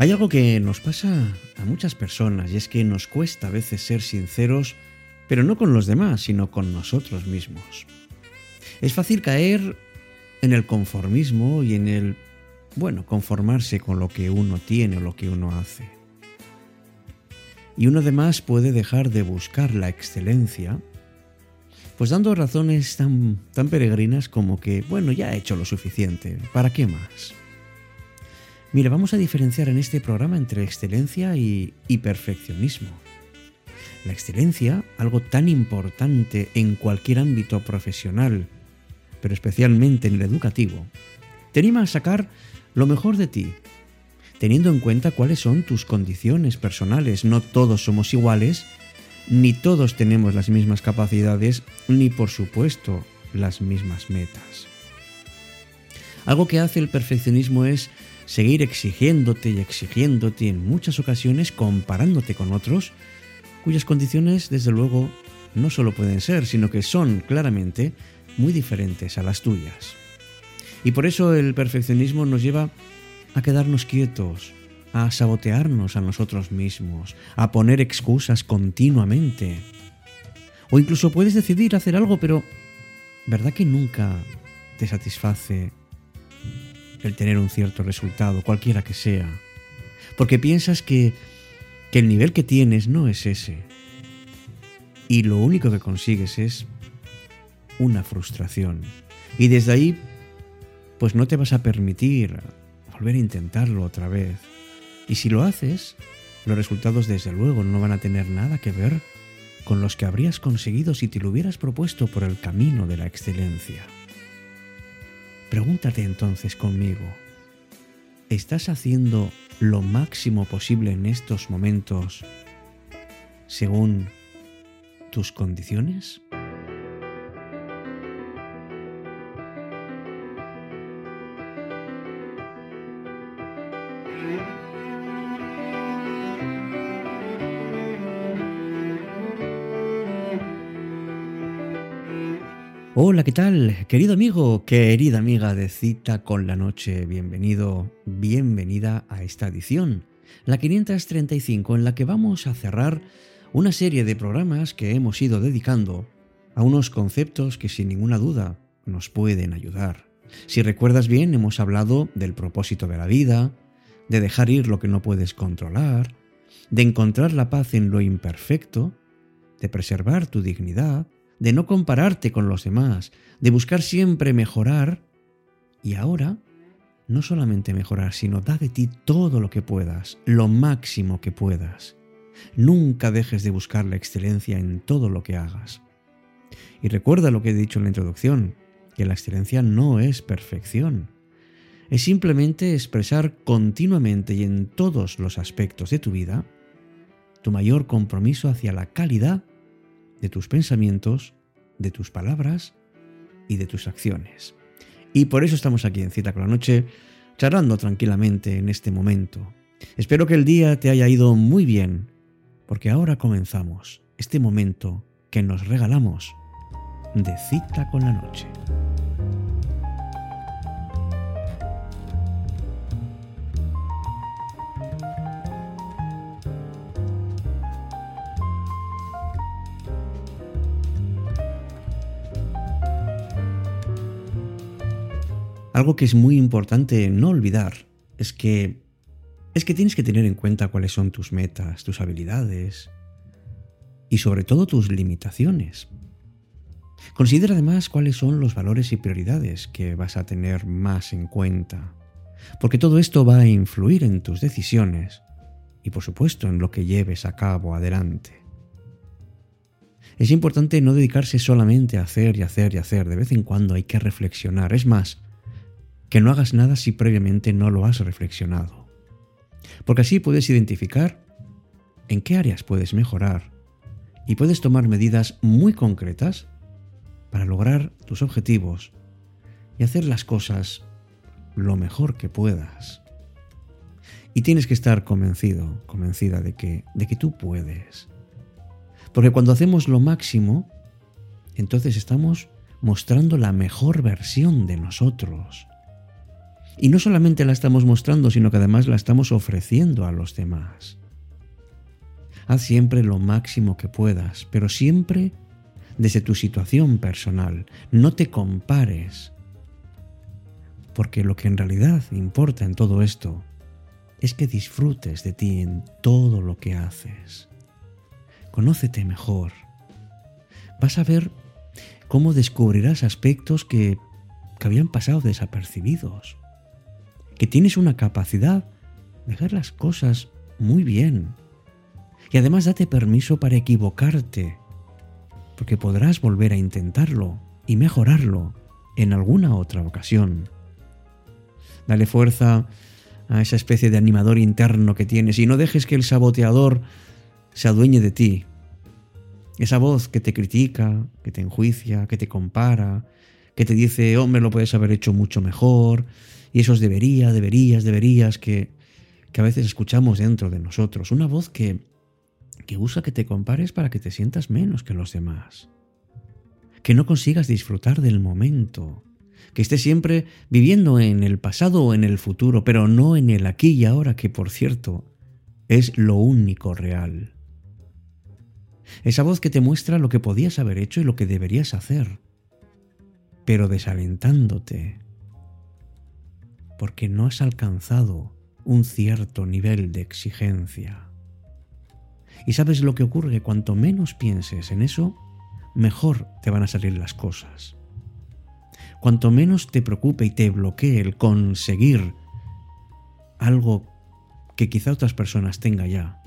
Hay algo que nos pasa a muchas personas y es que nos cuesta a veces ser sinceros, pero no con los demás, sino con nosotros mismos. Es fácil caer en el conformismo y en el, bueno, conformarse con lo que uno tiene o lo que uno hace. Y uno además puede dejar de buscar la excelencia, pues dando razones tan, tan peregrinas como que, bueno, ya he hecho lo suficiente, ¿para qué más? Mira, vamos a diferenciar en este programa entre excelencia y, perfeccionismo. La excelencia, algo tan importante en cualquier ámbito profesional, pero especialmente en el educativo, te anima a sacar lo mejor de ti, teniendo en cuenta cuáles son tus condiciones personales. No todos somos iguales, ni todos tenemos las mismas capacidades, ni por supuesto las mismas metas. Algo que hace el perfeccionismo es seguir exigiéndote y exigiéndote en muchas ocasiones comparándote con otros cuyas condiciones desde luego no solo pueden ser, sino que son claramente muy diferentes a las tuyas. Y por eso el perfeccionismo nos lleva a quedarnos quietos, a sabotearnos a nosotros mismos, a poner excusas continuamente. O incluso puedes decidir hacer algo, pero ¿verdad que nunca te satisface el tener un cierto resultado, cualquiera que sea, porque piensas que, que el nivel que tienes no es ese. Y lo único que consigues es una frustración. Y desde ahí, pues no te vas a permitir volver a intentarlo otra vez. Y si lo haces, los resultados desde luego no van a tener nada que ver con los que habrías conseguido si te lo hubieras propuesto por el camino de la excelencia. Pregúntate entonces conmigo, ¿estás haciendo lo máximo posible en estos momentos según tus condiciones? Hola, ¿qué tal? Querido amigo, querida amiga de Cita con la Noche, bienvenido, bienvenida a esta edición, la 535, en la que vamos a cerrar una serie de programas que hemos ido dedicando a unos conceptos que sin ninguna duda nos pueden ayudar. Si recuerdas bien, hemos hablado del propósito de la vida, de dejar ir lo que no puedes controlar, de encontrar la paz en lo imperfecto, de preservar tu dignidad, de no compararte con los demás, de buscar siempre mejorar. Y ahora, no solamente mejorar, sino da de ti todo lo que puedas, lo máximo que puedas. Nunca dejes de buscar la excelencia en todo lo que hagas. Y recuerda lo que he dicho en la introducción, que la excelencia no es perfección. Es simplemente expresar continuamente y en todos los aspectos de tu vida tu mayor compromiso hacia la calidad de tus pensamientos, de tus palabras y de tus acciones. Y por eso estamos aquí en Cita con la Noche, charlando tranquilamente en este momento. Espero que el día te haya ido muy bien, porque ahora comenzamos este momento que nos regalamos de Cita con la Noche. Algo que es muy importante no olvidar es que es que tienes que tener en cuenta cuáles son tus metas, tus habilidades y sobre todo tus limitaciones. Considera además cuáles son los valores y prioridades que vas a tener más en cuenta, porque todo esto va a influir en tus decisiones y por supuesto en lo que lleves a cabo adelante. Es importante no dedicarse solamente a hacer y hacer y hacer, de vez en cuando hay que reflexionar, es más, que no hagas nada si previamente no lo has reflexionado. Porque así puedes identificar en qué áreas puedes mejorar y puedes tomar medidas muy concretas para lograr tus objetivos y hacer las cosas lo mejor que puedas. Y tienes que estar convencido, convencida de que, de que tú puedes. Porque cuando hacemos lo máximo, entonces estamos mostrando la mejor versión de nosotros. Y no solamente la estamos mostrando, sino que además la estamos ofreciendo a los demás. Haz siempre lo máximo que puedas, pero siempre desde tu situación personal. No te compares. Porque lo que en realidad importa en todo esto es que disfrutes de ti en todo lo que haces. Conócete mejor. Vas a ver cómo descubrirás aspectos que, que habían pasado desapercibidos. Que tienes una capacidad de hacer las cosas muy bien. Y además date permiso para equivocarte, porque podrás volver a intentarlo y mejorarlo en alguna otra ocasión. Dale fuerza a esa especie de animador interno que tienes y no dejes que el saboteador se adueñe de ti. Esa voz que te critica, que te enjuicia, que te compara, que te dice, hombre, lo puedes haber hecho mucho mejor, y esos debería, deberías, deberías que, que a veces escuchamos dentro de nosotros. Una voz que, que usa que te compares para que te sientas menos que los demás. Que no consigas disfrutar del momento, que esté siempre viviendo en el pasado o en el futuro, pero no en el aquí y ahora, que por cierto es lo único real. Esa voz que te muestra lo que podías haber hecho y lo que deberías hacer, pero desalentándote, porque no has alcanzado un cierto nivel de exigencia. Y sabes lo que ocurre, cuanto menos pienses en eso, mejor te van a salir las cosas. Cuanto menos te preocupe y te bloquee el conseguir algo que quizá otras personas tengan ya,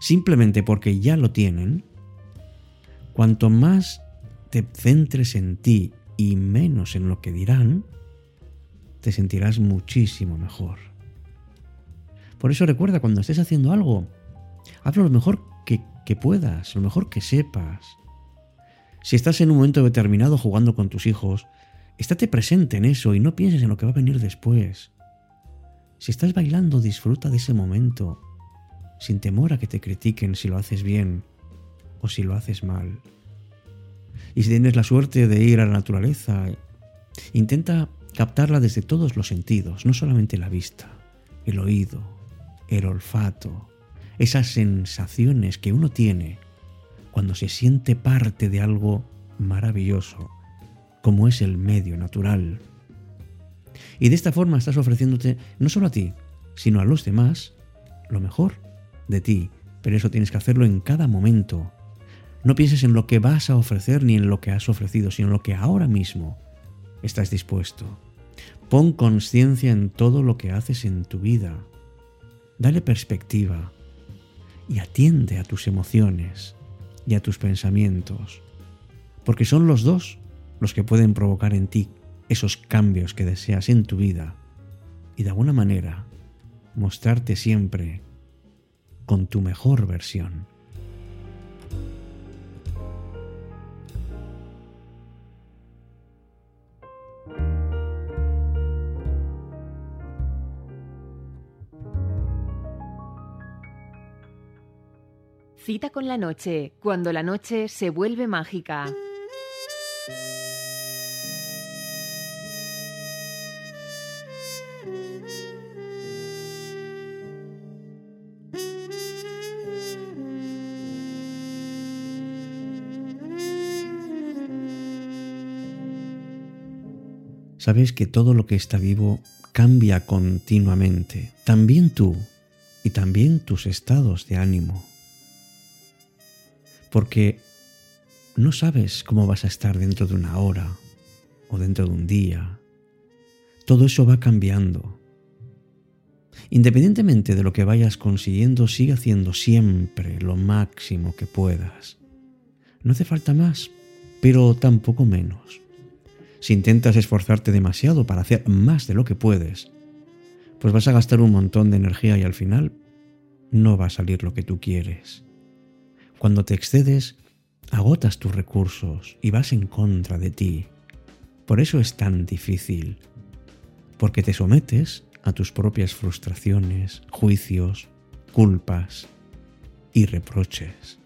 simplemente porque ya lo tienen, cuanto más te centres en ti y menos en lo que dirán, te sentirás muchísimo mejor. Por eso recuerda, cuando estés haciendo algo, hazlo lo mejor que, que, puedas, lo mejor que sepas. Si estás en un momento determinado jugando con tus hijos, Estate presente en eso y no pienses en lo que va a venir después. Si estás bailando, disfruta de ese momento, sin temor a que te critiquen si lo haces bien o si lo haces mal. Y si tienes la suerte de ir a la naturaleza, intenta captarla desde todos los sentidos, no solamente la vista, el oído, el olfato, esas sensaciones que uno tiene cuando se siente parte de algo maravilloso como es el medio natural. Y de esta forma estás ofreciéndote no solo a ti, sino a los demás lo mejor de ti. Pero eso tienes que hacerlo en cada momento. No pienses en lo que vas a ofrecer ni en lo que has ofrecido, sino en lo que ahora mismo estás dispuesto. Pon conciencia en todo lo que haces en tu vida. Dale perspectiva y atiende a tus emociones y a tus pensamientos, porque son los dos los que pueden provocar en ti esos cambios que deseas en tu vida y de alguna manera mostrarte siempre con tu mejor versión. Cita con la noche, cuando la noche se vuelve mágica. Sabes que todo lo que está vivo cambia continuamente, también tú y también tus estados de ánimo. Porque no sabes cómo vas a estar dentro de una hora o dentro de un día. Todo eso va cambiando. Independientemente de lo que vayas consiguiendo, sigue haciendo siempre lo máximo que puedas. No hace falta más, pero tampoco menos. Si intentas esforzarte demasiado para hacer más de lo que puedes, pues vas a gastar un montón de energía y al final no va a salir lo que tú quieres. Cuando te excedes, agotas tus recursos y vas en contra de ti. Por eso es tan difícil, porque te sometes a tus propias frustraciones, juicios, culpas y reproches.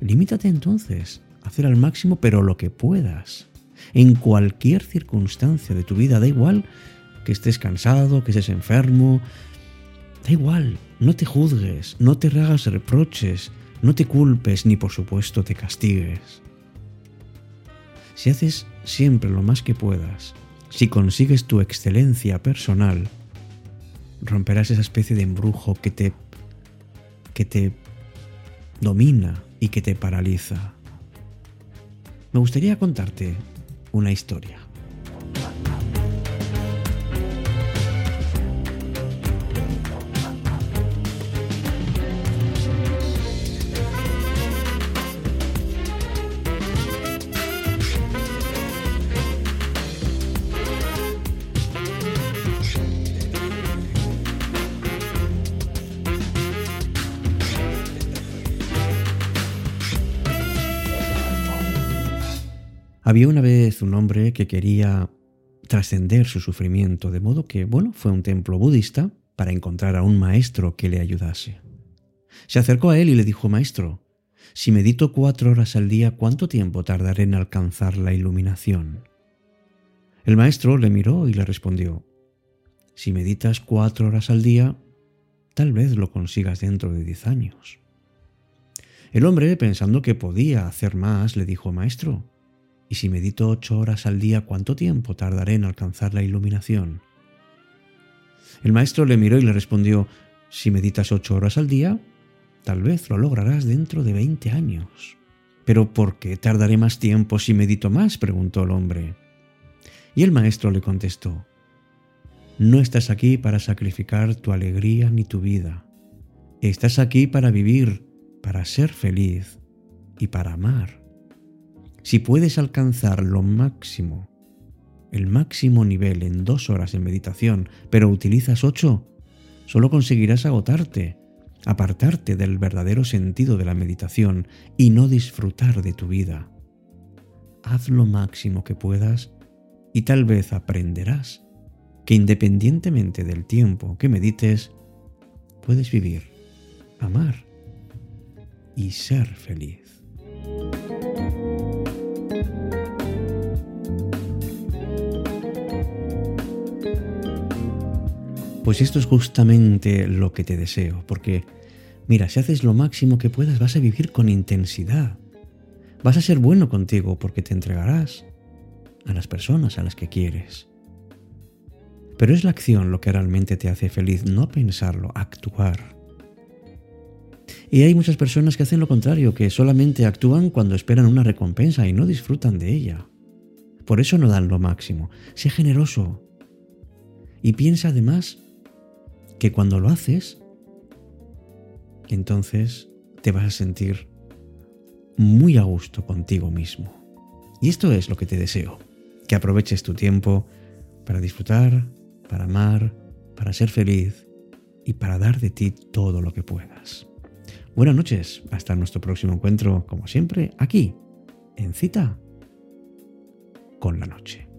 Limítate entonces a hacer al máximo pero lo que puedas en cualquier circunstancia de tu vida, da igual que estés cansado, que estés enfermo. Da igual, no te juzgues, no te hagas reproches, no te culpes ni por supuesto te castigues. Si haces siempre lo más que puedas, si consigues tu excelencia personal, romperás esa especie de embrujo que te que te domina y que te paraliza. Me gustaría contarte una historia. Había una vez un hombre que quería trascender su sufrimiento, de modo que, bueno, fue a un templo budista para encontrar a un maestro que le ayudase. Se acercó a él y le dijo, Maestro, si medito cuatro horas al día, ¿cuánto tiempo tardaré en alcanzar la iluminación? El maestro le miró y le respondió, Si meditas cuatro horas al día, tal vez lo consigas dentro de diez años. El hombre, pensando que podía hacer más, le dijo, Maestro, y si medito ocho horas al día, ¿cuánto tiempo tardaré en alcanzar la iluminación? El maestro le miró y le respondió, si meditas ocho horas al día, tal vez lo lograrás dentro de veinte años. ¿Pero por qué tardaré más tiempo si medito más? preguntó el hombre. Y el maestro le contestó, no estás aquí para sacrificar tu alegría ni tu vida. Estás aquí para vivir, para ser feliz y para amar. Si puedes alcanzar lo máximo, el máximo nivel en dos horas de meditación, pero utilizas ocho, solo conseguirás agotarte, apartarte del verdadero sentido de la meditación y no disfrutar de tu vida. Haz lo máximo que puedas y tal vez aprenderás que independientemente del tiempo que medites, puedes vivir, amar y ser feliz. Pues esto es justamente lo que te deseo, porque mira, si haces lo máximo que puedas, vas a vivir con intensidad. Vas a ser bueno contigo porque te entregarás a las personas a las que quieres. Pero es la acción lo que realmente te hace feliz, no pensarlo, actuar. Y hay muchas personas que hacen lo contrario, que solamente actúan cuando esperan una recompensa y no disfrutan de ella. Por eso no dan lo máximo. Sé generoso. Y piensa además que cuando lo haces, entonces te vas a sentir muy a gusto contigo mismo. Y esto es lo que te deseo, que aproveches tu tiempo para disfrutar, para amar, para ser feliz y para dar de ti todo lo que puedas. Buenas noches, hasta nuestro próximo encuentro, como siempre, aquí, en cita con la noche.